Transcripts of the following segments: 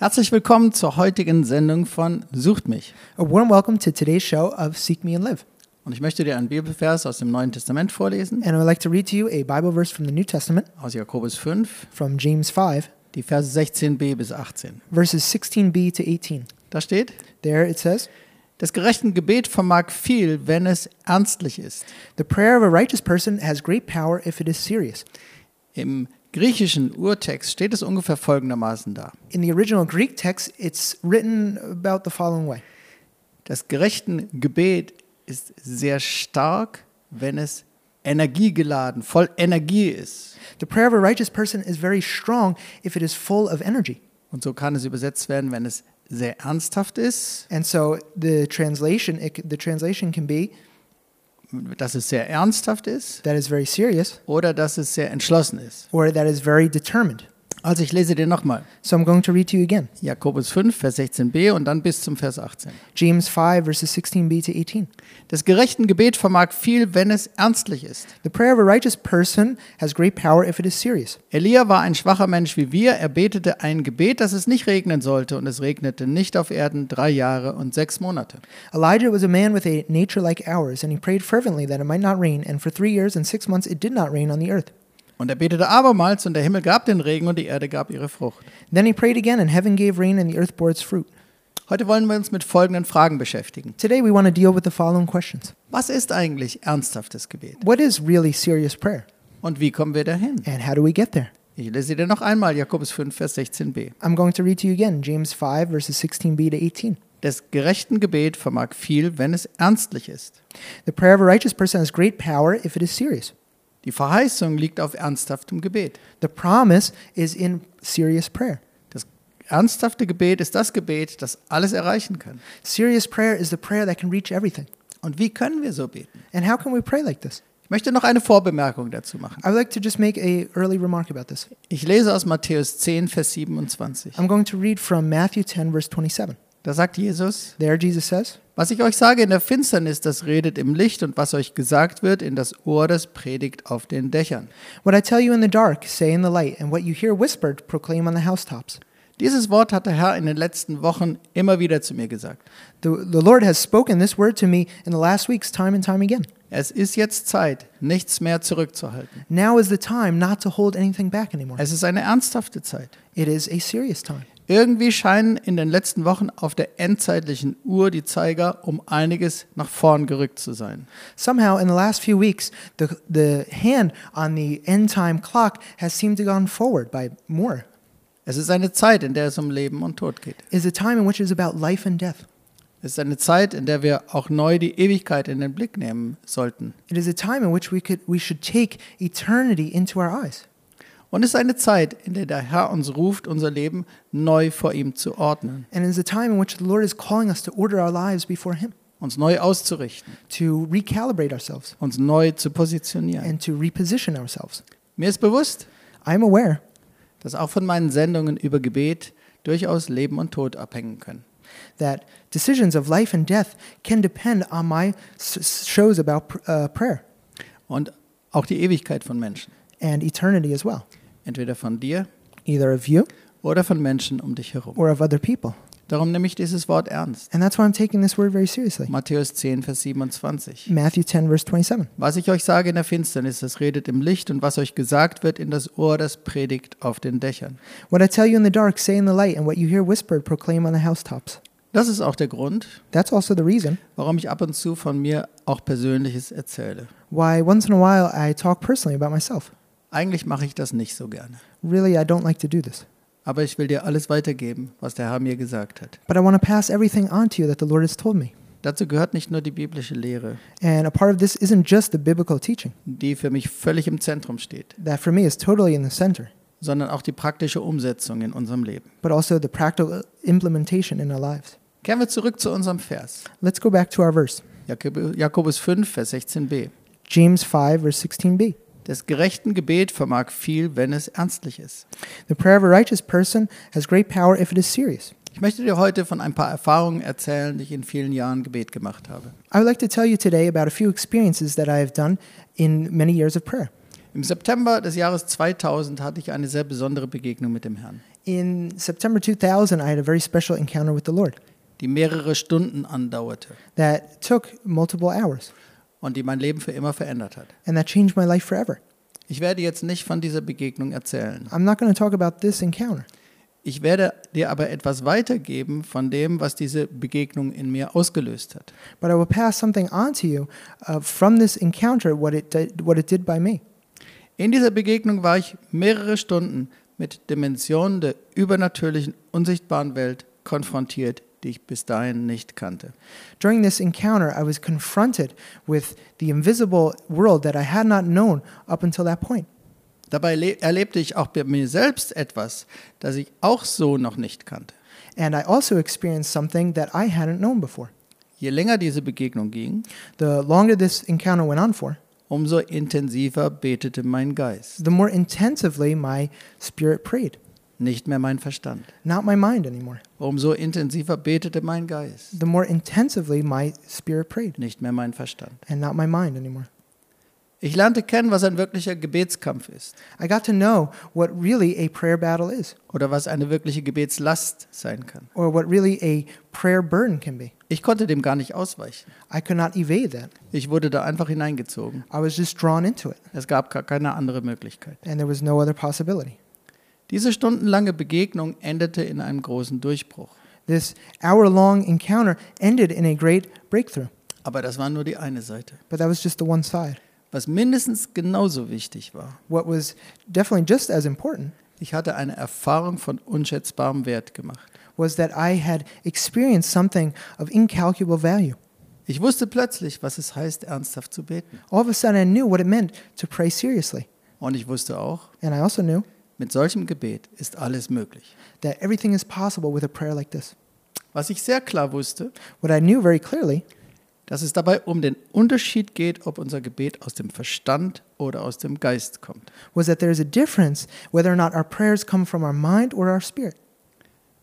Herzlich willkommen zur heutigen Sendung von Sucht mich. A warm welcome to today's show of Seek Me and Live. Und ich möchte dir einen Bibelvers aus dem Neuen Testament vorlesen, And I would like to read to you a Bible verse from the New Testament aus Jakobus 5, from James 5, die Verse 16b bis 18. verses 16b to 18. Da steht, There it says, das gerechte Gebet vermag viel, wenn es ernstlich ist. The prayer of a righteous person has great power if it is serious. Im griechischen Urtext steht es ungefähr folgendermaßen da. In the original Greek text, it's written about the following way Das gerechte Gebet ist sehr stark, wenn es energiegeladen, voll Energie ist. The prayer of a righteous person is very strong if it is full of energy. Und so kann es übersetzt werden, wenn es sehr ernsthaft ist, And so the translation, it, the translation can be dass es sehr ernsthaft ist that is very serious oder dass es sehr entschlossen ist. or that is very determined. Also ich lese dir nochmal. So I'm going to read to you again Jakobus 5, Vers 16b und dann bis zum Vers 18. James 5, verses 16b to 18. Das gerechten Gebet vermag viel, wenn es ernstlich ist. The prayer of a righteous person has great power if it is serious. Elia war ein schwacher Mensch wie wir. Er betete ein Gebet, dass es nicht regnen sollte, und es regnete nicht auf Erden drei Jahre und sechs Monate. Elijah was a man with a nature like ours, and he prayed fervently that it might not rain, and for three years and six months it did not rain on the earth. Und er betete abermals, und der Himmel gab den Regen, und die Erde gab ihre Frucht. Then he prayed again, and heaven gave rain, and the earth bore its fruit. Heute wollen wir uns mit folgenden Fragen beschäftigen. Today we want to deal with the following questions Was ist eigentlich ernsthaftes Gebet? What is really serious prayer, Und wie kommen wir dahin? and how do we get there? Ich lese dir noch einmal Jakobus 5, Vers 16b. I'm going to read to you again James 5, verses 16b to 18. Des gerechten Gebet vermag viel, wenn es ernstlich ist. The prayer of a righteous person has great power if it is serious. Die Verheißung liegt auf ernsthaftem Gebet. The promise is in serious prayer. Das ernsthafte Gebet ist das Gebet, das alles erreichen kann. Serious prayer is the prayer that can reach everything. Und wie können wir so beten? And how can we pray like this? Ich möchte noch eine Vorbemerkung dazu machen. I would like to just make a early remark about this. Ich lese aus Matthäus 10, Vers 27. I'm going to read from Matthew 10, verse 27. Da sagt Jesus, There, Jesus says, was ich euch sage in der Finsternis, das redet im Licht und was euch gesagt wird in das Ohr, das predigt auf den Dächern. What I tell you in the dark, say in the light, and what you hear whispered, proclaim on the housetops. Dieses Wort hat der Herr in den letzten Wochen immer wieder zu mir gesagt. The, the Lord has spoken this word to me in the last weeks, time and time again. Es ist jetzt Zeit, nichts mehr zurückzuhalten. Now is the time not to hold anything back anymore. Es ist eine ernsthafte Zeit. It is a serious time. Irgendwie scheinen in den letzten Wochen auf der endzeitlichen Uhr die Zeiger um einiges nach vorn gerückt zu sein. Somehow, in the last few weeks, the, the hand on the end time clock has seemed to gone forward by more. Es ist eine Zeit, in der es um Leben und Tod geht. It is a time in which is about life and death. Es ist eine Zeit, in der wir auch neu die Ewigkeit in den Blick nehmen sollten. It is a time in which we could we should take eternity into our eyes. Und es ist eine Zeit, in der der Herr uns ruft, unser Leben neu vor ihm zu ordnen, And it is a time in which the Lord is calling us to order our lives before Him, uns neu auszurichten, to recalibrate ourselves, uns neu zu positionieren. and to reposition ourselves. Mir ist bewusst, I'm aware dass auch von meinen Sendungen über Gebet durchaus Leben und Tod abhängen können. that decisions of life and death can depend on my s- shows about pr- uh, prayer Und auch die Ewigkeit von Menschen. and eternity as well, Entweder von dir either of you oder von Menschen um dich herum. or of other people. Darum nehme ich dieses Wort ernst. And that's why I'm taking this word very seriously. Matthäus 10, Vers 27. Matthew 10, verse 27. Was ich euch sage in der Finsternis, das redet im Licht, und was euch gesagt wird in das Ohr, das predigt auf den Dächern. What I tell you in the dark, say in the light, and what you hear whispered, proclaim on the housetops. Das ist auch der Grund, That's also the reason warum ich ab und zu von mir auch Persönliches erzähle. why once in a while I talk personally about myself. Eigentlich mache ich das nicht so gerne. Really, I don't like to do this. Aber ich will dir alles weitergeben, was der Herr mir gesagt hat. But I want to pass everything on to you that the Lord has told me. Dazu gehört nicht nur die biblische Lehre, And a part of this isn't just the biblical teaching, die für mich völlig im Zentrum steht, that for me is totally in the center, sondern auch die praktische Umsetzung in unserem Leben. but also the practical implementation in our lives. Kehren wir zurück zu unserem Vers. Let's go back to our verse Jakob- Jakobus 5, Vers 16b. James 5, verse 16b. Des gerechten Gebet vermag viel, wenn es ernstlich ist. The prayer of a righteous person has great power if it is serious. Ich möchte dir heute von ein paar Erfahrungen erzählen, die ich in vielen Jahren Gebet gemacht habe. I would like to tell you today about a few experiences that I have done in many years of prayer. Im September des Jahres 2000 hatte ich eine sehr besondere Begegnung mit dem Herrn, In September 2000, I had a very special encounter with the Lord die mehrere Stunden andauerte that took multiple hours und die mein Leben für immer verändert hat. and that changed my life forever. Ich werde jetzt nicht von dieser Begegnung erzählen. I'm not going to talk about this encounter, Ich werde dir aber etwas weitergeben von dem, was diese Begegnung in mir ausgelöst hat. but I will pass something on to you uh, from this encounter, what it, did, what it did by me. In dieser Begegnung war ich mehrere Stunden mit Dimensionen der übernatürlichen, unsichtbaren Welt konfrontiert, die ich bis dahin nicht kannte. During this encounter, I was confronted with the invisible world that I had not known up until that point. Dabei le- erlebte ich auch bei mir selbst etwas, das ich auch so noch nicht kannte. And I also experienced something that I hadn't known before. Je länger diese Begegnung ging, The longer this encounter went on for, umso intensiver betete mein Geist, the more intensively my spirit prayed, nicht mehr mein Verstand. not my mind anymore. Umso intensiver betete mein Geist, The more intensively my spirit prayed, nicht mehr mein Verstand. and not my mind anymore. Ich lernte kennen, was ein wirklicher Gebetskampf ist I got to know what really a prayer battle is, oder was eine wirkliche Gebetslast sein kann. or what really a prayer burden can be. Ich konnte dem gar nicht ausweichen. I could not evade that. Ich wurde da einfach hineingezogen. I was just drawn into it, Es gab gar keine andere Möglichkeit. and there was no other possibility. Diese stundenlange Begegnung endete in einem großen Durchbruch. This hour long encounter ended in a great breakthrough, Aber das war nur die eine Seite. but that was just the one side. Was mindestens genauso wichtig war, What was definitely just as important ich hatte eine Erfahrung von unschätzbarem Wert gemacht. was that I had experienced something of incalculable value. Ich wusste plötzlich, was es heißt, ernsthaft zu beten. All of a sudden, I knew what it meant to pray seriously. Und ich wusste auch, And I also knew mit solchem Gebet ist alles möglich. that everything is possible with a prayer like this. Was ich sehr klar wusste, What I knew very clearly dass es dabei um den Unterschied geht, ob unser Gebet aus dem Verstand oder aus dem Geist kommt. was that there is a difference whether or not our prayers come from our mind or our spirit.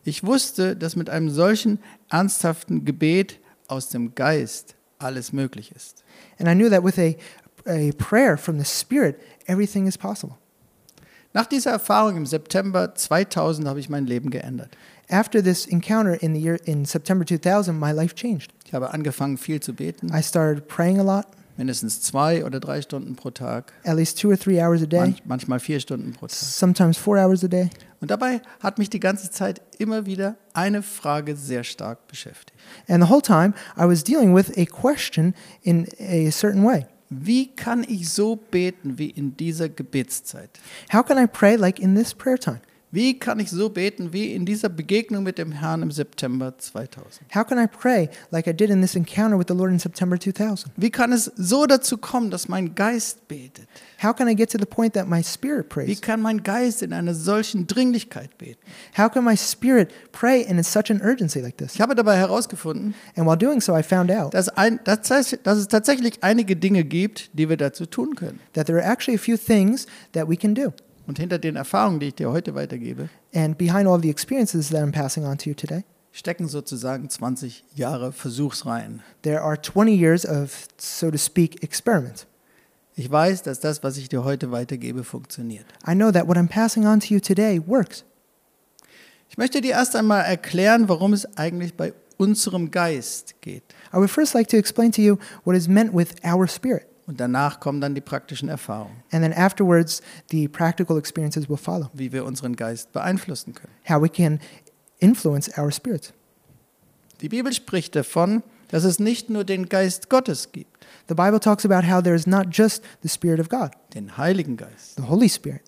Ich wusste, dass mit einem solchen ernsthaften Gebet aus dem Geist alles möglich ist. And I knew that with a, a prayer from the spirit, everything is possible. Nach dieser Erfahrung im September 2000 habe ich mein Leben geändert. After this encounter in the year in September 2000, my life changed. Ich habe angefangen, viel zu beten, I started praying a lot, mindestens zwei oder drei Stunden pro Tag, at least two or three hours a day, manch, manchmal vier Stunden pro Tag. sometimes four hours a day. Und dabei hat mich die ganze Zeit immer wieder eine Frage sehr stark beschäftigt. And the whole time, I was dealing with a question in a certain way. Wie kann ich so beten wie in dieser Gebetszeit? How can I pray like in this prayer time? Wie kann ich so beten wie in dieser Begegnung mit dem Herrn im September 2000? How can I pray like I did in this encounter with the Lord in September 2000? Wie kann es so dazu kommen, dass mein Geist betet? How can I get to the point that my spirit Wie prays? kann mein Geist in einer solchen Dringlichkeit beten? How can my spirit pray in such an urgency like this? Ich habe dabei herausgefunden, And while doing so, I found out dass, ein, dass, dass es tatsächlich einige Dinge gibt, die wir dazu tun können. that there are actually a few things that we can do. Und hinter den Erfahrungen, die ich dir heute weitergebe, And behind all the experiences that I'm passing on to you today, stecken sozusagen 20 Jahre Versuchsreihen. there are 20 years of, so to speak, experiment. Ich weiß, dass das, was ich dir heute weitergebe, funktioniert. I know that what I'm passing on to you today works. Ich möchte dir erst einmal erklären, worum es eigentlich bei unserem Geist geht. I would first like to explain to you what is meant with our spirit. Und danach kommen dann die praktischen Erfahrungen, And then afterwards, the practical experiences will follow. wie wir unseren Geist beeinflussen können. How we can influence our spirits. Die Bibel spricht davon, dass es nicht nur den Geist Gottes gibt, The Bible talks about how there is not just the Spirit of God, den Heiligen Geist, the Holy Spirit,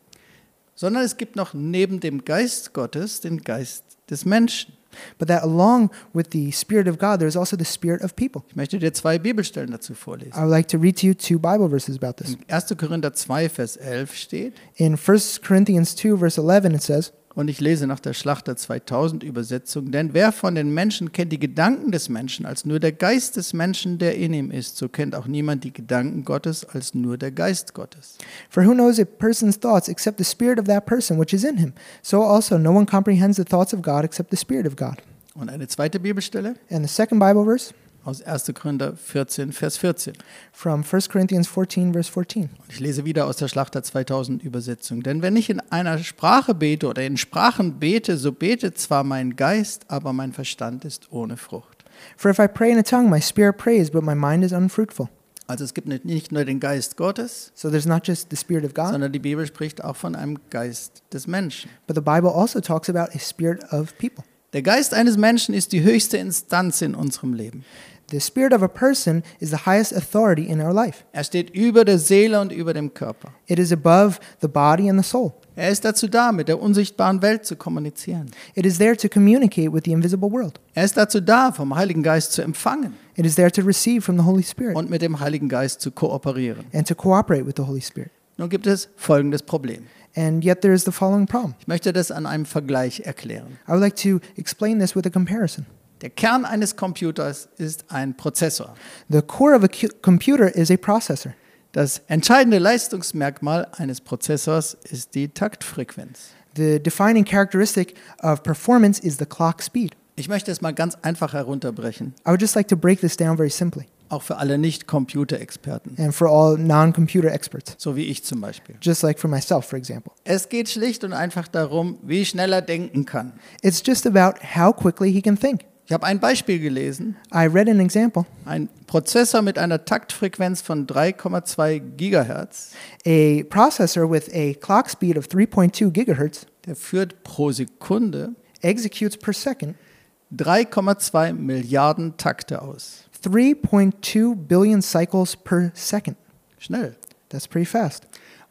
sondern es gibt noch neben dem Geist Gottes den Geist des Menschen. But that along with the Spirit of God, there is also the Spirit of people. Ich möchte dir zwei Bibelstellen dazu vorlesen. I would like to read to you two Bible verses about this. In 1. Korinther 2, Vers 11 steht, In 1 Corinthians 2, verse 11, it says, und ich lese nach der Schlachter 2000 Übersetzung, denn wer von den Menschen kennt die Gedanken des Menschen als nur der Geist des Menschen, der in ihm ist, so kennt auch niemand die Gedanken Gottes als nur der Geist Gottes. For who knows a person's thoughts except the Spirit of that person which is in him? So also no one comprehends the thoughts of God except the Spirit of God. Und eine zweite Bibelstelle And the second Bible verse, aus 1. Korinther 14, Vers 14. from 1 Corinthians 14, verse 14. Und ich lese wieder aus der Schlachter 2000 Übersetzung. Denn wenn ich in einer Sprache bete oder in Sprachen bete, so betet zwar mein Geist, aber mein Verstand ist ohne Frucht. For if I pray in a tongue, my spirit prays, but my mind is unfruitful. Also es gibt nicht- nicht nur den Geist Gottes, So there's not just the spirit of God, sondern die Bibel spricht auch von einem Geist des Menschen. but the Bible also talks about a spirit of people. Der Geist eines Menschen ist die höchste Instanz in unserem Leben. The spirit of a person is the highest authority in our life. Er steht über der Seele und über dem Körper. It is above the body and the soul. Er ist dazu da, mit der unsichtbaren Welt zu kommunizieren. It is there to communicate with the invisible world. Er ist dazu da, vom Heiligen Geist zu empfangen It is there to receive from the Holy Spirit und mit dem Heiligen Geist zu kooperieren. and to cooperate with the Holy Spirit. Nun gibt es folgendes Problem. And yet there is the following problem. Ich möchte das an einem Vergleich erklären. I would like to explain this with a comparison. Der Kern eines Computers ist ein Prozessor. The core of a computer is a processor. Das entscheidende Leistungsmerkmal eines Prozessors ist die Taktfrequenz. The defining characteristic of performance is the clock speed. Ich möchte es mal ganz einfach herunterbrechen, I would just like to break this down very simply, auch für alle Nicht-Computerexperten, and for all non computer experts, so wie ich zum Beispiel. just like for myself, for example. Es geht schlicht und einfach darum, wie schnell er denken kann. It's just about how quickly he can think. Ich habe ein Beispiel gelesen. I read an example Ein Prozessor mit einer Taktfrequenz von 3,2 Gigahertz, a processor with a clock speed of 3.2 gigahertz der führt pro Sekunde executes per second 3,2 Milliarden Takte aus. 3.2 billion cycles per second. Schnell. That's pretty fast.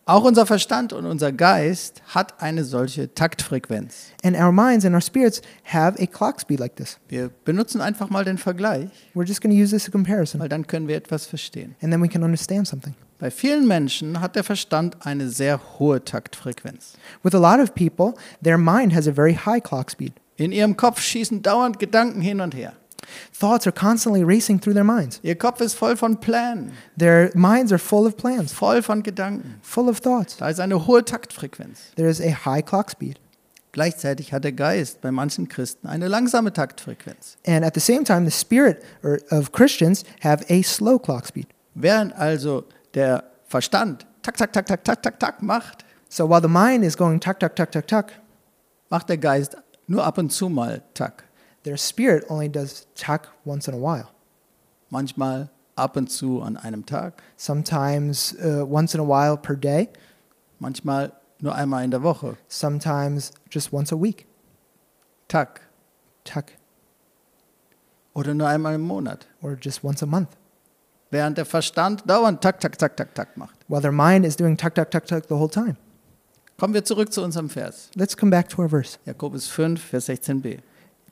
Auch unser Verstand und unser Geist hat eine solche Taktfrequenz. And our minds and our spirits have a clock speed like this. Wir benutzen einfach mal den Vergleich, We're just going to use this as a comparison, weil dann können wir etwas verstehen. and then we can understand something. Bei vielen Menschen hat der Verstand eine sehr hohe Taktfrequenz. With a lot of people, their mind has a very high clock speed. In ihrem Kopf schießen dauernd Gedanken hin und her. Thoughts are constantly racing through their minds. Ihr Kopf ist voll von Plänen, Their minds are full of plans, voll von Gedanken. full of thoughts. Da ist eine hohe Taktfrequenz. There is a high clock speed. Gleichzeitig hat der Geist bei manchen Christen eine langsame Taktfrequenz. And at the same time, the spirit of Christians have a slow clock speed. Während also der Verstand tak, tak, tak, tak, tak, tak, tak macht, So while the mind is going tuck, tuck, tuck, tuck, tuck, macht der Geist nur ab und zu mal tak. Their spirit only does tuck once in a while. Manchmal ab und zu an einem Tag, Sometimes uh, once in a while per day, manchmal nur einmal in der Woche. sometimes just once a week. Tak. Tuck. Oder nur einmal im Monat. Or just once a month. Während der Verstand dauernd tak, tak, tak, tak, tak macht. While their mind is doing tuck, tuck, tuck, tuck the whole time. Kommen wir zurück zu unserem Vers. Let's come back to our verse. Jakobus 5, Vers 16b.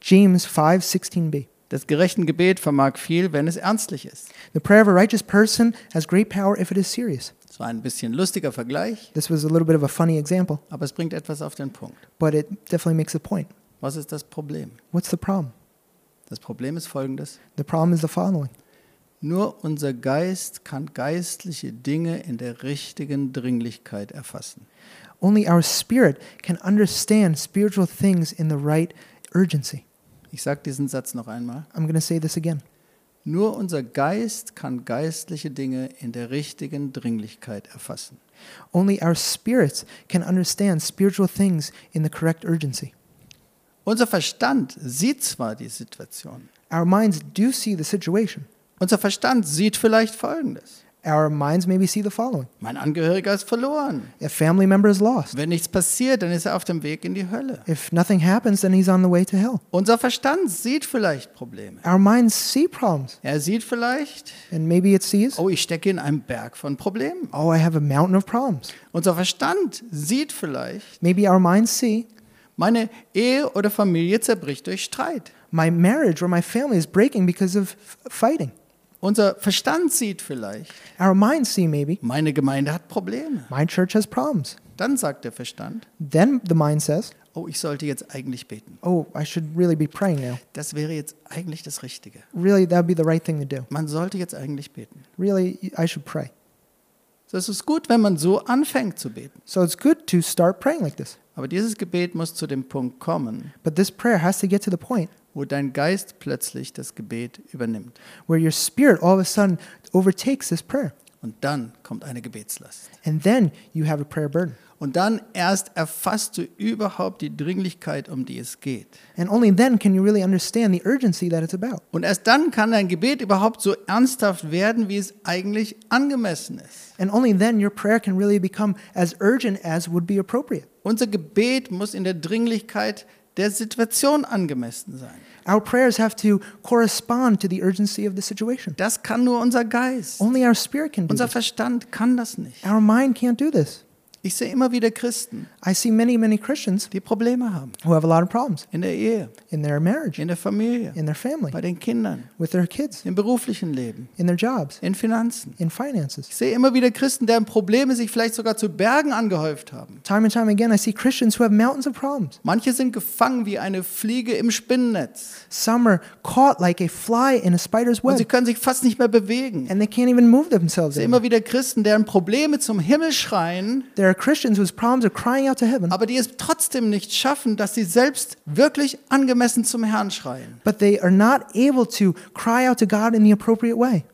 James 5, 16b. Das gerechten Gebet vermag viel, wenn es ernstlich ist. The prayer of a righteous person has great power if it is serious. Das war ein bisschen lustiger Vergleich, This was a little bit of a funny example, aber es bringt etwas auf den Punkt. but it definitely makes a point. Was ist das Problem? What's the problem? Das Problem ist folgendes. The problem is the following Nur unser Geist kann geistliche Dinge in der richtigen Dringlichkeit erfassen. only our spirit can understand spiritual things in the right urgency. Ich sage diesen Satz noch einmal. I'm going to say this again. Nur unser Geist kann geistliche Dinge in der richtigen Dringlichkeit erfassen. Only our spirits can understand spiritual things in the correct urgency. Unser Verstand sieht zwar die Situation. Our minds do see the situation. Unser Verstand sieht vielleicht Folgendes. Our minds maybe see the following Mein Angehöriger ist verloren. a family member is lost. Wenn nichts passiert, dann ist er auf dem Weg in die Hölle. If nothing happens, then he's on the way to hell. Unser Verstand sieht vielleicht Probleme. Our minds see problems, Er sieht vielleicht, and maybe it sees, oh, ich stecke in einem Berg von Problemen. oh, I have a mountain of problems. Unser Verstand sieht vielleicht, Maybe our minds see, meine Ehe oder Familie zerbricht durch Streit. my marriage or my family is breaking because of fighting. Unser Verstand sieht vielleicht, Our minds see maybe, meine Gemeinde hat Probleme. my church has problems. Dann sagt der Verstand, Then the mind says, oh, ich sollte jetzt eigentlich beten. oh, I should really be praying now. Das wäre jetzt eigentlich das Richtige. Really, that would be the right thing to do. Man sollte jetzt eigentlich beten. Really, I should pray. So es ist gut, wenn man so anfängt zu beten. So it's good to start praying like this. Aber dieses Gebet muss zu dem Punkt kommen, But this prayer has to get to the point wo dein Geist plötzlich das Gebet übernimmt. where your spirit all of a sudden overtakes this prayer. Und dann kommt eine Gebetslast. And then you have a prayer burden. Und dann erst erfasst du überhaupt die Dringlichkeit, um die es geht. And only then can you really understand the urgency that it's about. Und erst dann kann dein Gebet überhaupt so ernsthaft werden, wie es eigentlich angemessen ist. And only then your prayer can really become as urgent as would be appropriate. Unser Gebet muss in der Dringlichkeit der Situation angemessen sein. Our prayers have to correspond to the urgency of the situation. Das kann nur unser Geist. Only our spirit can do Unser this. Verstand kann das nicht. Our mind can't do this. Ich sehe immer wieder Christen, I see many, many Christians die Probleme haben. who have a lot of problems In der Ehe, in their marriage, in der Familie, in their family, bei den Kindern, with their kids, im beruflichen Leben, in their jobs, in Finanzen. in finances. Ich sehe immer wieder Christen, deren Probleme sich vielleicht sogar zu Bergen angehäuft haben. Time and time again, I see Christians who have mountains of problems. Manche sind gefangen wie eine Fliege im Spinnennetz. Some are caught like a fly in a spider's Und sie web, können sich fast nicht mehr bewegen. and they can't even move themselves. Ich sehe immer wieder Christen, deren Probleme zum Himmel schreien, There are Christians whose problems are crying out to heaven, aber die es trotzdem nicht schaffen, dass sie selbst wirklich angemessen zum Herrn schreien. but they are not able to cry out to God in the appropriate way.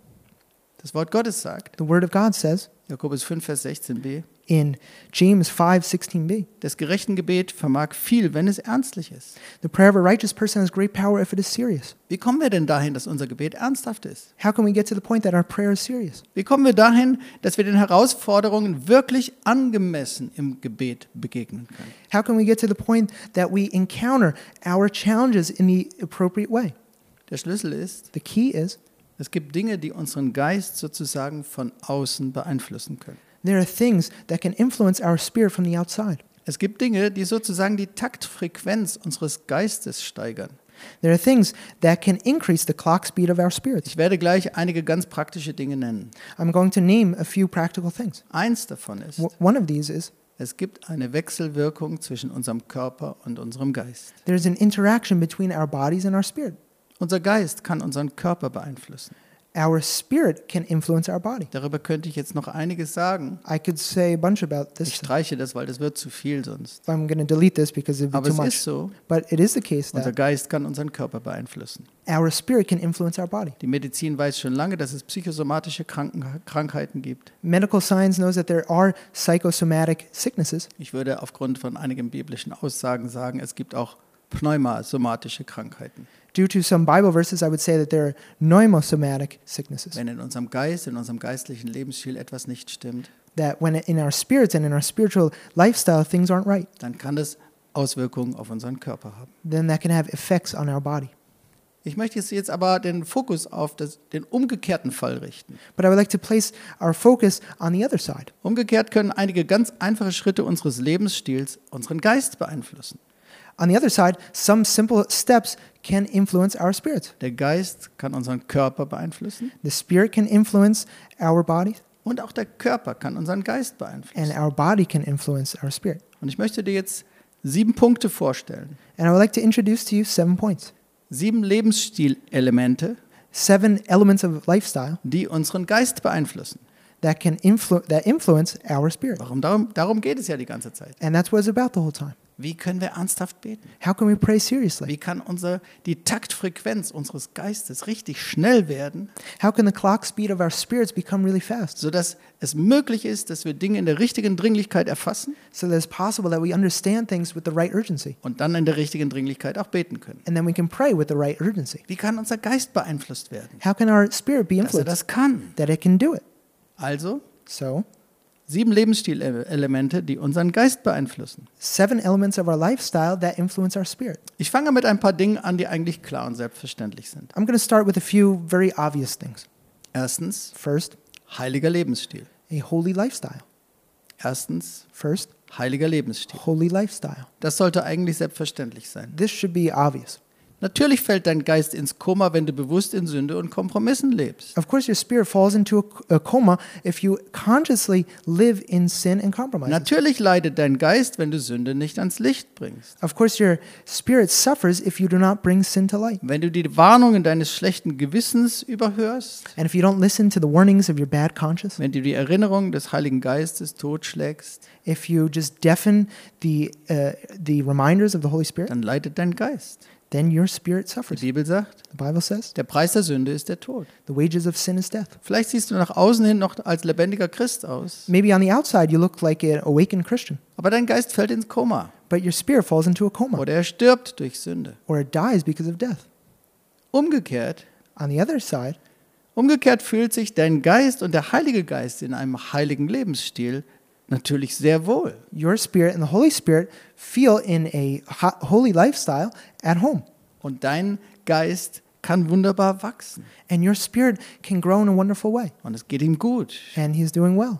Das Wort Gottes sagt, The Word of God says Jakobus 5, Vers 16b, in James 5 16b, das gerechten Gebet vermag viel, wenn es ernstlich ist. the prayer of a righteous person has great power if it is serious. Wie kommen wir denn dahin, dass unser Gebet ernsthaft ist? How can we get to the point that our prayer is serious? Wie kommen wir dahin, dass wir den Herausforderungen wirklich angemessen im Gebet begegnen können? How can we get to the point that we encounter our challenges in the appropriate way? Der Schlüssel ist, The key is es gibt Dinge, die unseren Geist sozusagen von außen beeinflussen können. There are things that can influence our spirit from the outside. Es gibt Dinge, die sozusagen die Taktfrequenz unseres Geistes steigern. There are things that can increase the clock speed of our spirits. Ich werde gleich einige ganz praktische Dinge nennen. I'm going to name a few practical things. Eins davon ist, one of these is es gibt eine Wechselwirkung zwischen unserem Körper und unserem Geist. there's an interaction between our bodies and our spirit. Unser Geist kann unseren Körper beeinflussen. Our spirit can influence our body. Darüber könnte ich jetzt noch einiges sagen. I could say a bunch about Ich this. streiche das, weil das wird zu viel sonst. I'm going to delete this because it would Aber be too es much. ist so, But it is the case unser that Geist kann unseren Körper beeinflussen. our spirit can influence our body. Die Medizin weiß schon lange, dass es psychosomatische Kranken Krankheiten gibt. Medical science knows that there are psychosomatic sicknesses. Ich würde aufgrund von einigen biblischen Aussagen sagen, es gibt auch pneumasomatische Krankheiten. Due to some Bible verses, I would say that there are pneumosomatic sicknesses. Wenn in unserem Geist, in unserem geistlichen Lebensstil etwas nicht stimmt, That when in our spirits and in our spiritual lifestyle things aren't right, dann kann das Auswirkungen auf unseren Körper haben. then that can have effects on our body. Ich möchte jetzt- aber den Fokus auf das, den umgekehrten Fall richten. But I would like to place our focus on the other side. Umgekehrt können einige ganz einfache Schritte unseres Lebensstils unseren Geist beeinflussen. On the other side, some simple steps can influence our spirits. Der Geist kann unseren Körper beeinflussen The spirit can influence our body, und auch der Körper kann unseren Geist and beeinflussen. our body can influence our spirit. Und ich möchte dir jetzt sieben Punkte vorstellen. And I would like to introduce to you seven points, Sieben Lebensstilelemente, seven elements of lifestyle die unseren Geist beeinflussen. that can influ- that influence our spirit. Warum? Darum, darum geht es ja die ganze Zeit. And that's what it's about the whole time. Wie können wir ernsthaft beten? How can we pray seriously? Wie kann unser, die Taktfrequenz unseres Geistes richtig schnell werden, How can the clock speed of our spirits become really fast sodass es möglich ist, dass wir Dinge in der richtigen Dringlichkeit erfassen so that it's possible that we understand things with the right urgency und dann in der richtigen Dringlichkeit auch beten können? and then we can pray with the right urgency? Wie kann unser Geist beeinflusst werden? How can our spirit be Dass er influenced? das kann. That it can do it. Also So, sieben Lebensstilelemente, die unseren Geist beeinflussen. seven elements of our lifestyle that influence our spirit. Ich fange mit ein paar Dingen an, die eigentlich klar und selbstverständlich sind. I'm going to start with a few very obvious things. Erstens, First, heiliger Lebensstil. a holy lifestyle. Erstens, First, heiliger Lebensstil. holy lifestyle. Das sollte eigentlich selbstverständlich sein. This should be obvious. Natürlich fällt dein Geist ins Koma, wenn du bewusst in Sünde und Kompromissen lebst. Of course, your spirit falls into a, coma if you consciously live in sin and compromise. Natürlich leidet dein Geist, wenn du Sünde nicht ans Licht bringst. Of course, your spirit suffers if you do not bring sin to light. Wenn du die Warnungen deines schlechten Gewissens überhörst, And if you don't listen to the warnings of your bad conscience, wenn du die Erinnerung des Heiligen Geistes totschlägst, if you just deafen the, uh, the reminders of the Holy Spirit, dann leidet dein Geist. Then your spirit Die suffers. Bibel sagt, The Bible says, der Preis der Sünde ist der Tod. the wages of sin is death. Vielleicht siehst du nach außen hin noch als lebendiger Christ aus, Maybe on the outside you look like an awakened Christian, aber dein Geist fällt ins Koma but your spirit falls into a coma oder er stirbt durch Sünde. or it dies because of death. Umgekehrt, On the other side, umgekehrt fühlt sich dein Geist und der Heilige Geist in einem heiligen Lebensstil natürlich sehr wohl. your spirit and the Holy Spirit feel in a ho- holy lifestyle at home. Und dein Geist kann wunderbar wachsen And your spirit can grow in a wonderful way. und es geht ihm gut. And he's doing well.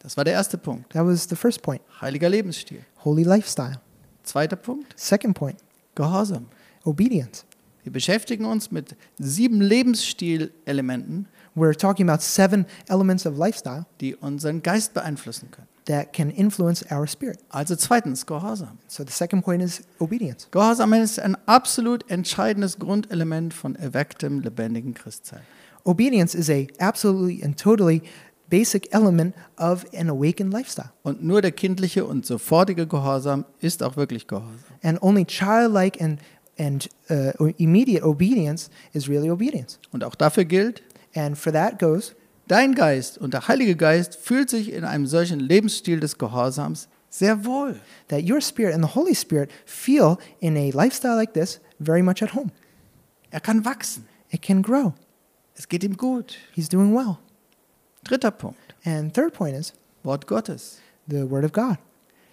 Das war der erste Punkt. That was the first point Heiliger Lebensstil. holy lifestyle. Zweiter Punkt, Second point Gehorsam. obedience. Wir beschäftigen uns mit sieben Lebensstilelementen, We're talking about seven elements of lifestyle die unseren Geist beeinflussen können. that can influence our spirit. Also zweitens, Gehorsam. So the second point is obedience. Gehorsam ist ein absolut entscheidendes Grundelement von erwecktem, lebendigen Christsein. Obedience is a absolutely and totally basic element of an awakened lifestyle. Und nur der kindliche und sofortige Gehorsam ist auch wirklich Gehorsam. And only childlike and and uh, immediate obedience is really obedience. Und auch dafür gilt, And for that goes dein Geist und der Heilige Geist fühlt sich in einem solchen Lebensstil des Gehorsams sehr wohl. that your spirit and the Holy Spirit feel in a lifestyle like this very much at home. Er kann wachsen. It can grow. Es geht ihm gut. He's doing well. Dritter Punkt, And third point is Wort Gottes. the Word of God.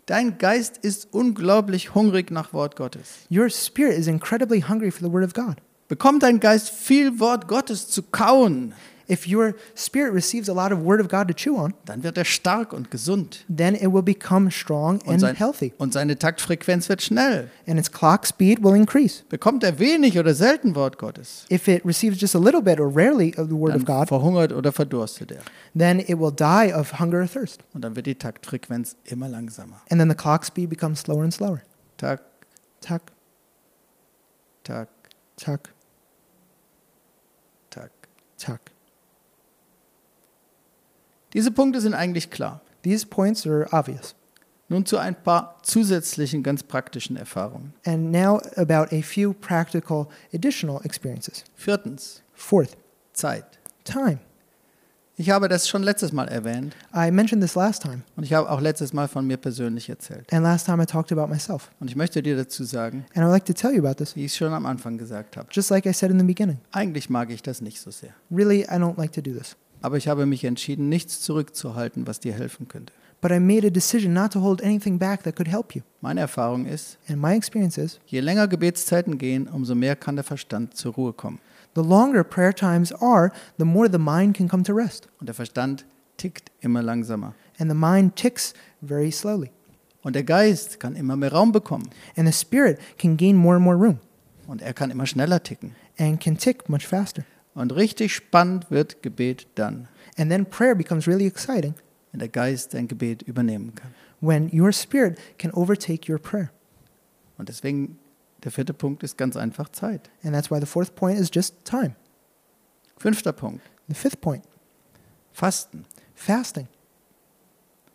Dein Geist ist unglaublich hungrig nach Wort Gottes. Your spirit is incredibly hungry for the Word of God. Bekommt dein Geist viel Wort Gottes zu kauen, If your spirit receives a lot of Word of God to chew on, dann wird er stark und gesund. then it will become strong Und, and sein, healthy, und seine Taktfrequenz wird schnell. and its clock speed will increase. Bekommt er wenig oder selten Wort Gottes, If it receives just a little bit or rarely of the Word dann of God, verhungert oder verdurstet er. then it will die of hunger or thirst. Und dann wird die Taktfrequenz immer langsamer. And then the clock speed becomes slower and slower. Tak, Tuck, tak, tuck, tak. tuck. Diese Punkte sind eigentlich klar. These points are obvious. Nun zu ein paar zusätzlichen, ganz praktischen Erfahrungen. And now about a few practical additional experiences. Viertens, Fourth, Zeit. time. Ich habe das schon letztes Mal erwähnt I mentioned this last time, und ich habe auch letztes Mal von mir persönlich erzählt. and last time I talked about myself. Und ich möchte dir dazu sagen, And I would like to tell you about this, wie ich es schon am Anfang gesagt habe. just like I said in the beginning. Eigentlich mag ich das nicht so sehr. Really, I don't like to do this. Aber ich habe mich entschieden, nichts zurückzuhalten, was dir helfen könnte. But I made a decision not to hold anything back that could help you. Meine Erfahrung ist, And my experience is je länger Gebetszeiten gehen, umso mehr kann der Verstand zur Ruhe kommen. The longer prayer times are, the more the mind can come to rest. Und der Verstand tickt immer langsamer. And the mind ticks very slowly. Und der Geist kann immer mehr Raum bekommen. And the spirit can gain more and more room Und er kann immer schneller ticken. and can tick much faster. Und richtig spannend wird Gebet dann, And then prayer becomes really exciting wenn der Geist dein Gebet übernehmen kann. when your spirit can overtake your prayer. Und deswegen, der vierte Punkt ist ganz einfach Zeit. And that's why the fourth point is just time. Fünfter Punkt, The fifth point, Fasten. fasting.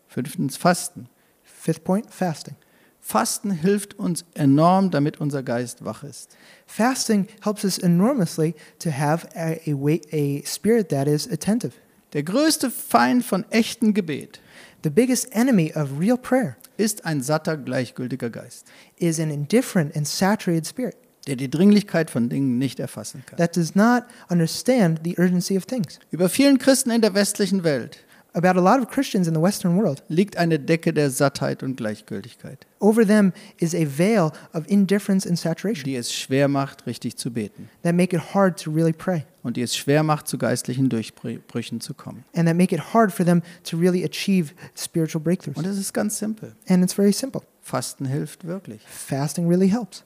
Fünftens, Fasten. Fifth point, fasting. Fasten hilft uns enorm, damit unser Geist wach ist. Fasting helps us enormously to have a, a, wa- a spirit that is attentive. Der größte Feind von echtem Gebet The biggest enemy of real prayer ist ein satter, gleichgültiger Geist, is an indifferent and saturated spirit der die Dringlichkeit von Dingen nicht erfassen kann. that does not understand the urgency of things. Über vielen Christen in der westlichen Welt About a lot of Christians in the Western world, liegt eine Decke der Sattheit und Gleichgültigkeit, over them is a veil of indifference and saturation die es schwer macht, richtig zu beten that make it hard to really pray und die es schwer macht, zu geistlichen Durchbrüchen zu kommen. and that make it hard for them to really achieve spiritual breakthroughs. Und es ist ganz simpel. And it's very simple. Fasten hilft wirklich. Fasting really helps.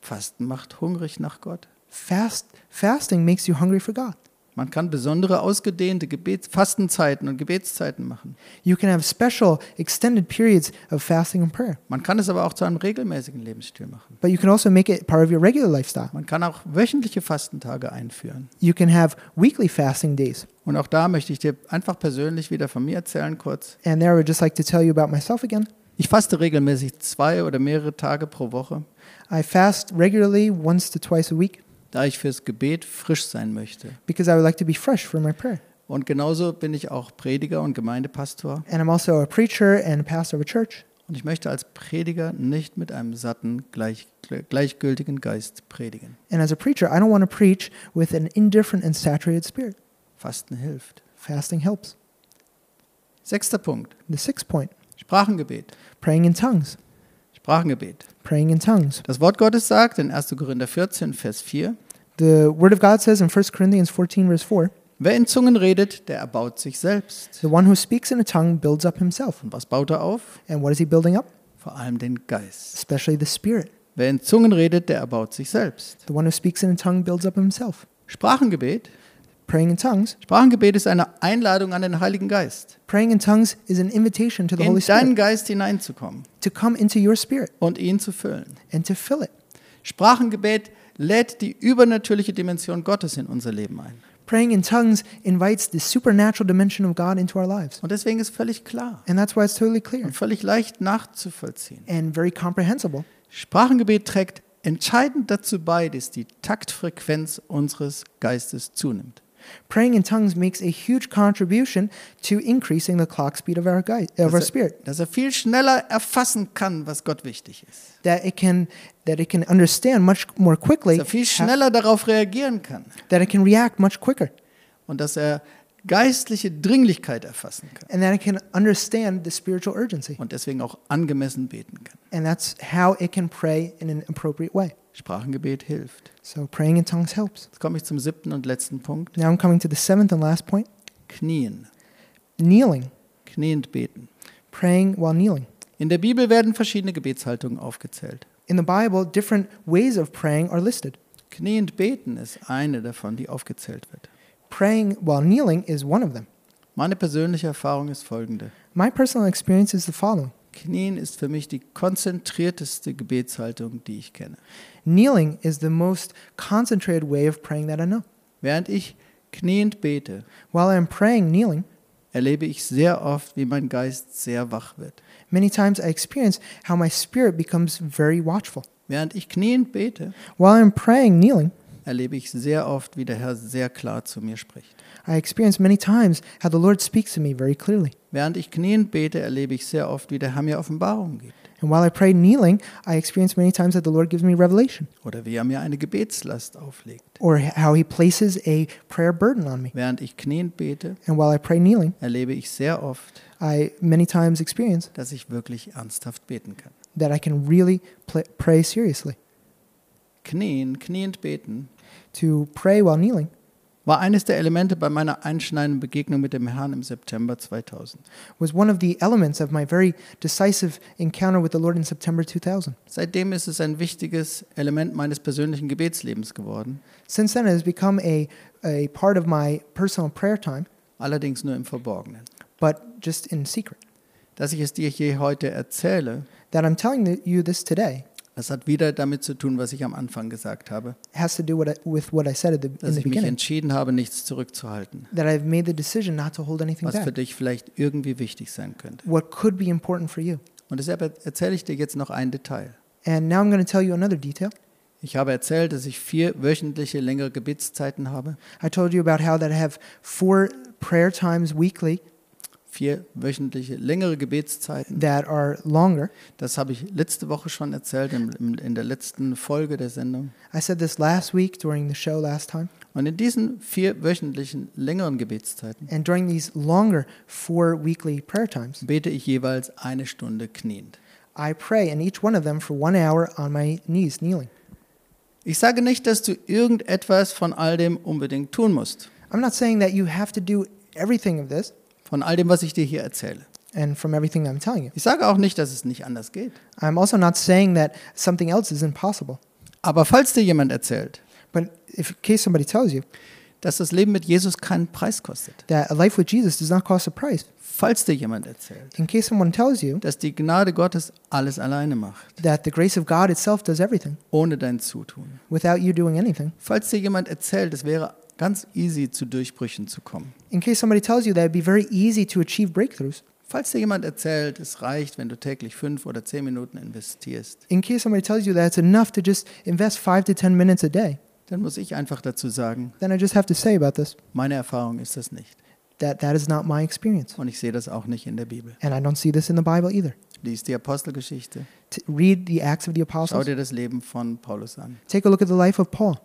Fasten macht hungrig nach Gott. Fast fasting makes you hungry for God. Man kann besondere ausgedehnte Gebets Fastenzeiten und Gebetszeiten machen. You can have special extended periods of fasting and prayer. Man kann es aber auch zu einem regelmäßigen Lebensstil machen. But you can also make it part of your regular lifestyle. Man kann auch wöchentliche Fastentage einführen. You can have weekly fasting days. Und auch da möchte ich dir einfach persönlich wieder von mir erzählen kurz. And there I would just like to tell you about myself again. Ich faste regelmäßig zwei oder mehrere Tage pro Woche, I fast regularly once to twice a week da ich fürs Gebet frisch sein möchte. because I would like to be fresh for my prayer. Und genauso bin ich auch Prediger und Gemeindepastor. And I'm also a preacher and pastor of a church. Und ich möchte als Prediger nicht mit einem satten, gleich, gleichgültigen Geist predigen. And as a preacher, I don't want to preach with an indifferent and saturated spirit. Fasten hilft. Fasting helps. Sechster Punkt. The sixth point Sprachengebet. praying in tongues. Sprachengebet. Praying in tongues. Das Wort Gottes sagt in 1. Korinther 14, Vers 4, The Word of God says in 1 Corinthians 14, verse 4 wer in Zungen redet, der erbaut sich selbst. The one who speaks in a tongue builds up himself. Und was baut er auf? And what is he building up? Vor allem den Geist. Especially the spirit. Wer in Zungen redet, der erbaut sich selbst. The one who speaks in a tongue builds up himself. Sprachengebet. Praying in tongues. Sprachengebet ist eine Einladung an den Heiligen Geist, Praying in tongues is an invitation to the in Holy deinen Spirit Geist hineinzukommen to come into your spirit und ihn zu füllen. and to fill it. Sprachengebet lädt die übernatürliche Dimension Gottes in unser Leben ein. Praying in tongues invites the supernatural dimension of God into our lives. Und deswegen ist völlig klar And that's why it's totally clear und völlig leicht nachzuvollziehen. and very comprehensible. Sprachengebet trägt entscheidend dazu bei, dass die Taktfrequenz unseres Geistes zunimmt. Praying in tongues makes a huge contribution to increasing the clock speed of our, guide, of our spirit. er, dass er viel schneller erfassen kann, was Gott wichtig ist. That it can that it can understand much more quickly, Dass er viel schneller darauf reagieren kann. that it can react much quicker, Und dass er geistliche Dringlichkeit erfassen kann. and that it can understand the spiritual urgency. Und deswegen auch angemessen beten kann. And that's how it can pray in an appropriate way. Sprachengebet hilft. So praying in tongues helps. Jetzt komme ich zum siebten und letzten Punkt. Now I'm coming to the seventh and last point Knien. kneeling, Kniend beten. praying while kneeling. In der Bibel werden verschiedene Gebetshaltungen aufgezählt. In the Bible, different ways of praying are listed. Kniend beten ist eine davon, die aufgezählt wird. Praying while kneeling is one of them. Meine persönliche Erfahrung ist folgende. My personal experience is the following Knien ist für mich die konzentrierteste Gebetshaltung, die ich kenne. Kneeling is the most concentrated way of praying that I know. Während ich kniend bete, While I'm praying kneeling, erlebe ich sehr oft, wie mein Geist sehr wach wird. many times I experience how my spirit becomes very watchful. Während ich kniend bete, While I'm praying kneeling, erlebe ich sehr oft, wie der Herr sehr klar zu mir spricht. I experience many times how the Lord speaks to me very clearly. Während ich kniend bete, erlebe ich sehr oft, wie der Herr mir Offenbarungen gibt. And while I pray kneeling, I experience many times that the Lord gives me revelation Oder wie er mir eine Gebetslast auflegt. or how he places a prayer burden on me. Während ich kniend bete, And while I pray kneeling, erlebe ich sehr oft, I many times experience dass ich wirklich ernsthaft beten kann. that I can really pl- pray seriously. Knien, kniend beten, To pray while kneeling war eines der Elemente bei meiner einschneidenden Begegnung mit dem Herrn im September 2000. was one of the elements of my very decisive encounter with the Lord in September 2000. Seitdem ist es ein wichtiges Element meines persönlichen Gebetslebens geworden, Since then, it has become a, a part of my personal prayer time, allerdings nur im Verborgenen. but just in secret. Dass ich es dir hier heute erzähle, That I'm telling you this today das hat wieder damit zu tun, was ich am Anfang gesagt habe, has to do what I, with what I said at the, in dass the ich mich beginning. entschieden habe, nichts zurückzuhalten, That I've made the decision not to hold anything was für back. dich vielleicht irgendwie wichtig sein könnte. What could be important for you. Und deshalb erzähle ich dir jetzt noch ein Detail. And now I'm going to tell you another detail. Ich habe erzählt, dass ich vier wöchentliche längere Gebetszeiten habe, I told you about how that I have four prayer times weekly vier wöchentliche längere Gebetszeiten. that are longer. Das habe ich letzte Woche schon erzählt, im, im, in der letzten Folge der Sendung. I said this last week during the show last time. Und in diesen vier wöchentlichen längeren Gebetszeiten And during these longer four weekly prayer times, bete ich jeweils eine Stunde kniend. I pray in each one of them for one hour on my knees, kneeling. Ich sage nicht, dass du irgendetwas von all dem unbedingt tun musst, I'm not saying that you have to do everything of this von all dem, was ich dir hier erzähle. and from everything I'm telling you. Ich sage auch nicht, dass es nicht anders geht. I'm also not saying that something else is impossible. Aber falls dir jemand erzählt, But if in case somebody tells you dass das Leben mit Jesus keinen Preis kostet, that a life with Jesus does not cost a price, falls dir jemand erzählt, in case someone tells you dass die Gnade Gottes alles alleine macht, that the grace of God itself does everything ohne dein Zutun, without you doing anything, falls dir jemand erzählt, es wäre ganz easy zu Durchbrüchen zu kommen, in case somebody tells you that it'd be very easy to achieve breakthroughs, Falls dir jemand erzählt, es reicht, wenn du täglich fünf oder zehn Minuten investierst, In case somebody tells you that it's enough to just invest five to 10 minutes a day, dann muss ich einfach dazu sagen, then I just have to say about this meine Erfahrung ist das nicht. that that is not my experience. Und ich sehe das auch nicht in der Bibel. And I don't see this in the Bible either. Lies die Apostelgeschichte. To read the Acts of the Schau Apostles, dir das Leben von Paulus an. take a look at the life of Paul.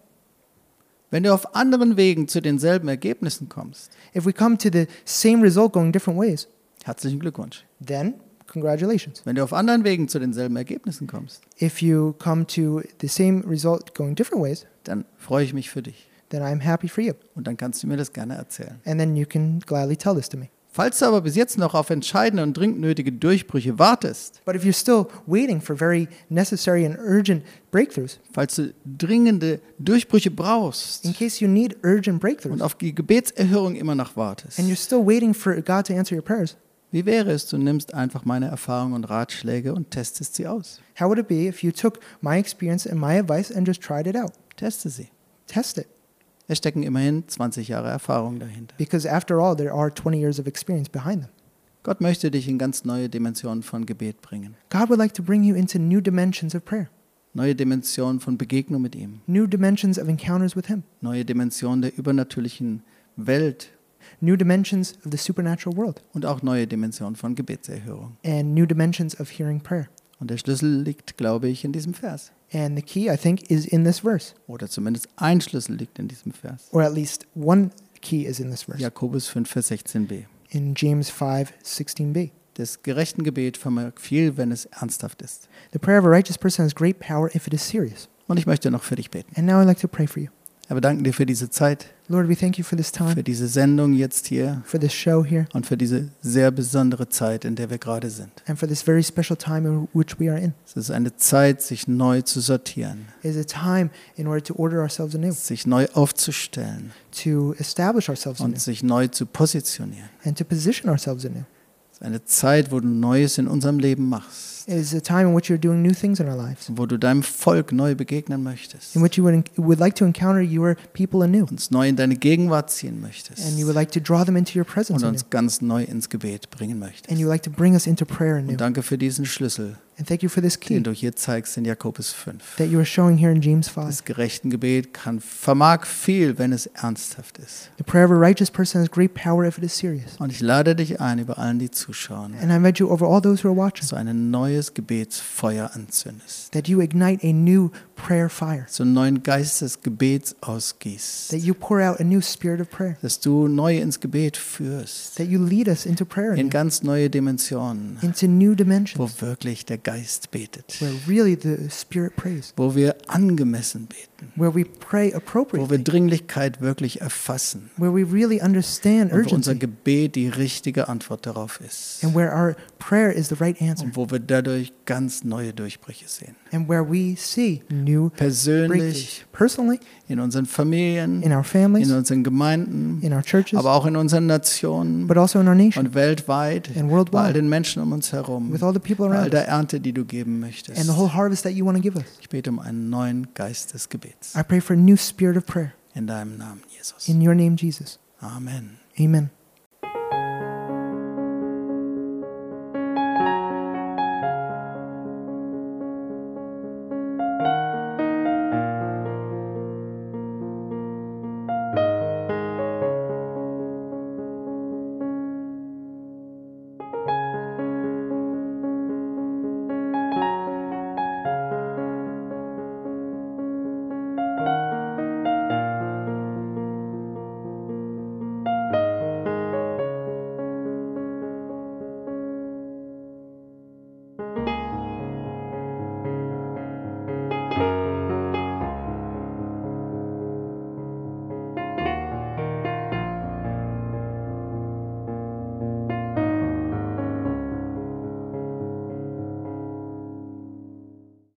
Wenn du auf anderen Wegen zu denselben Ergebnissen kommst, If we come to the same result going different ways, herzlichen Glückwunsch. then congratulations. Wenn du auf anderen Wegen zu denselben Ergebnissen kommst, If you come to the same result going different ways, dann freue ich mich für dich. then I'm happy for you. Und dann kannst du mir das gerne erzählen. And then you can gladly tell this to me. Falls du aber bis jetzt noch auf entscheidende und dringend nötige Durchbrüche wartest, But if you're still waiting for very necessary and urgent breakthroughs, falls du dringende Durchbrüche brauchst in case you need urgent und breakthroughs, auf die Gebetserhörung immer noch wartest, and you're still waiting for God to answer your prayers, wie wäre es, du nimmst einfach meine Erfahrungen und Ratschläge und testest sie aus. how would it be if you took my experience and my advice and just tried it out? Teste sie. Test it. Es stecken immerhin 20 Jahre Erfahrung dahinter. Because after all, there are 20 years of experience behind them. Gott möchte dich in ganz neue Dimensionen von Gebet bringen. God would like to bring you into new dimensions of prayer, Neue Dimensionen von Begegnung mit ihm. new dimensions of encounters with Him, Neue Dimensionen der übernatürlichen Welt new dimensions of the supernatural world, und auch neue Dimensionen von Gebetserhörung. and new dimensions of hearing prayer. Und der Schlüssel liegt, glaube ich, in diesem Vers. And the key, I think, is in this verse, Oder zumindest ein Schlüssel liegt in diesem Vers. or at least one key is in this verse, Jakobus 5, Vers 16b. in James 5 16b. Das gerechten Gebet vermag viel, wenn es ernsthaft ist. The prayer of a righteous person has great power if it is serious. Und ich möchte noch für dich beten. And now I'd like to pray for you. Herr, wir danken dir für diese Zeit, Lord, we thank you for this time, für diese Sendung jetzt hier for this show here, und für diese sehr besondere Zeit, in der wir gerade sind. and for this very special time in which we are in. Es ist eine Zeit, sich neu zu sortieren, It is a time in order to order ourselves anew, sich neu aufzustellen to establish ourselves anew, und sich neu zu positionieren. and to position ourselves anew. Eine Zeit, wo du Neues in unserem Leben machst, It is a time in which you're doing new things in our lives, wo du deinem Volk neu begegnen möchtest, in which you would, would like to encounter your people anew, uns neu in deine Gegenwart ziehen möchtest. And you would like to draw them into your presence und anew, uns ganz neu ins Gebet bringen möchtest. and you would like to bring us into prayer anew. Und danke für diesen Schlüssel, And thank you for this key den du hier zeigst in Jakobus 5. that you are showing here in James 5. Das gerechten Gebet kann, vermag viel, wenn es ernsthaft ist. The prayer of a righteous person has great power if it is serious. Und ich lade dich ein, über allen, die zuschauen, And I invite you over all those who are watching dass du ein neues Gebetsfeuer anzündest, that you ignite a new prayer fire, dass du einen neuen Geist des Gebets ausgießt, that you pour out a new spirit of prayer, dass du neu ins Gebet führst, that you lead us into prayer in anew, ganz neue Dimensionen, into new wo dimensions wirklich der Geist betet, where really wo wir angemessen beten, where we pray wo wir Dringlichkeit wirklich erfassen. Where we really wo unser Gebet die richtige Antwort darauf ist. And where our prayer is the right answer, und wo wir dadurch ganz neue Durchbrüche sehen. And where we see new Persönlich, personally, in unseren Familien, in our families, in unseren Gemeinden, in our churches, aber auch in unseren Nationen but also in our nation, und weltweit, and bei all worldwide, den Menschen um uns herum, with all the people bei all around us, der Ernte, die du geben möchtest. and the whole harvest that you want to give us. Ich bete um einen neuen Geist des Gebets. I pray for a new spirit of prayer. In deinem Namen, Jesus. In your name, Jesus. Amen. Amen.